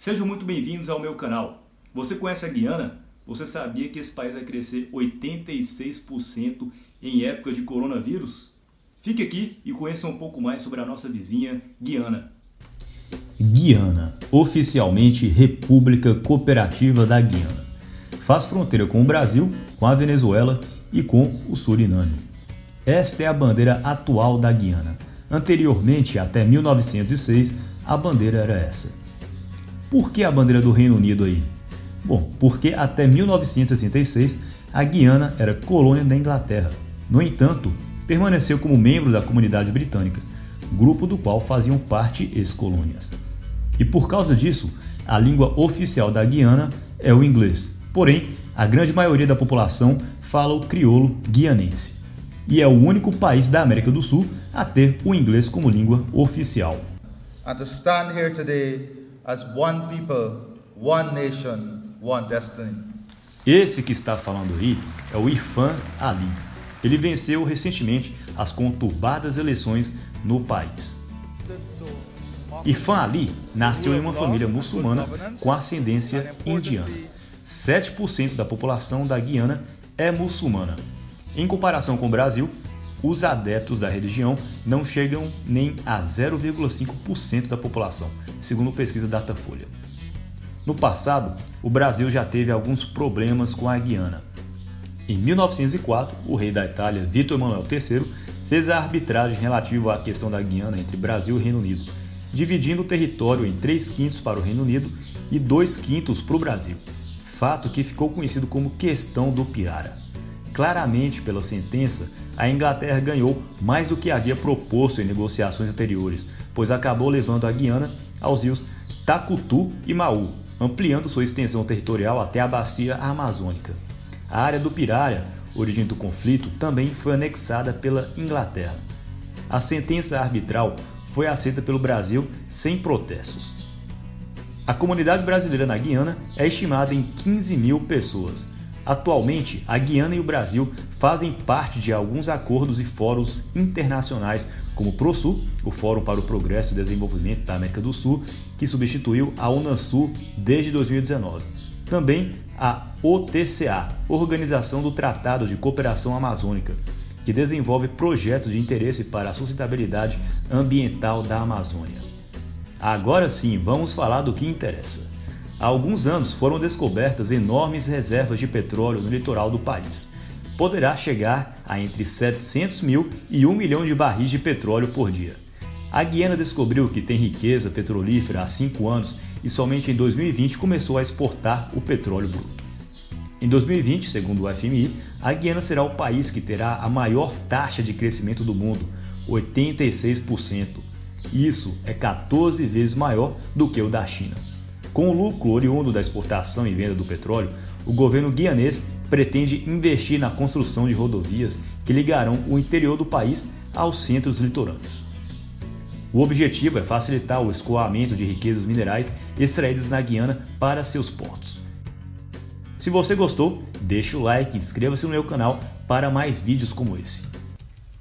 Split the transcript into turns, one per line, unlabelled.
Sejam muito bem-vindos ao meu canal. Você conhece a Guiana? Você sabia que esse país vai crescer 86% em época de coronavírus? Fique aqui e conheça um pouco mais sobre a nossa vizinha Guiana.
Guiana, oficialmente República Cooperativa da Guiana. Faz fronteira com o Brasil, com a Venezuela e com o Suriname. Esta é a bandeira atual da Guiana. Anteriormente, até 1906, a bandeira era essa. Por que a bandeira do Reino Unido aí? Bom, porque até 1966 a Guiana era colônia da Inglaterra. No entanto, permaneceu como membro da comunidade britânica, grupo do qual faziam parte ex-colônias. E por causa disso, a língua oficial da Guiana é o inglês. Porém, a grande maioria da população fala o crioulo guianense. E é o único país da América do Sul a ter o inglês como língua oficial.
And to stand here today as one people, one nation, one destiny.
Esse que está falando aí é o Irfan Ali. Ele venceu recentemente as conturbadas eleições no país. Irfan Ali nasceu em uma família muçulmana com ascendência indiana. 7% da população da Guiana é muçulmana. Em comparação com o Brasil, os adeptos da religião não chegam nem a 0,5% da população, segundo pesquisa Datafolha. No passado, o Brasil já teve alguns problemas com a Guiana. Em 1904, o rei da Itália, Vítor Emanuel III, fez a arbitragem relativa à questão da Guiana entre Brasil e Reino Unido, dividindo o território em 3 quintos para o Reino Unido e 2 quintos para o Brasil, fato que ficou conhecido como Questão do Pirara. Claramente, pela sentença, a Inglaterra ganhou mais do que havia proposto em negociações anteriores, pois acabou levando a Guiana aos rios Tacutu e Maú, ampliando sua extensão territorial até a bacia amazônica. A área do Pirara, origem do conflito, também foi anexada pela Inglaterra. A sentença arbitral foi aceita pelo Brasil sem protestos. A comunidade brasileira na Guiana é estimada em 15 mil pessoas. Atualmente, a Guiana e o Brasil fazem parte de alguns acordos e fóruns internacionais, como o ProSul, o Fórum para o Progresso e Desenvolvimento da América do Sul, que substituiu a Unasul desde 2019. Também a OTCA, Organização do Tratado de Cooperação Amazônica, que desenvolve projetos de interesse para a sustentabilidade ambiental da Amazônia. Agora sim, vamos falar do que interessa. Há alguns anos foram descobertas enormes reservas de petróleo no litoral do país. Poderá chegar a entre 700 mil e 1 milhão de barris de petróleo por dia. A Guiana descobriu que tem riqueza petrolífera há 5 anos e somente em 2020 começou a exportar o petróleo bruto. Em 2020, segundo o FMI, a Guiana será o país que terá a maior taxa de crescimento do mundo, 86%. Isso é 14 vezes maior do que o da China. Com o lucro oriundo da exportação e venda do petróleo, o governo guianês pretende investir na construção de rodovias que ligarão o interior do país aos centros litorâneos. O objetivo é facilitar o escoamento de riquezas minerais extraídas na Guiana para seus portos. Se você gostou, deixe o like e inscreva-se no meu canal para mais vídeos como esse.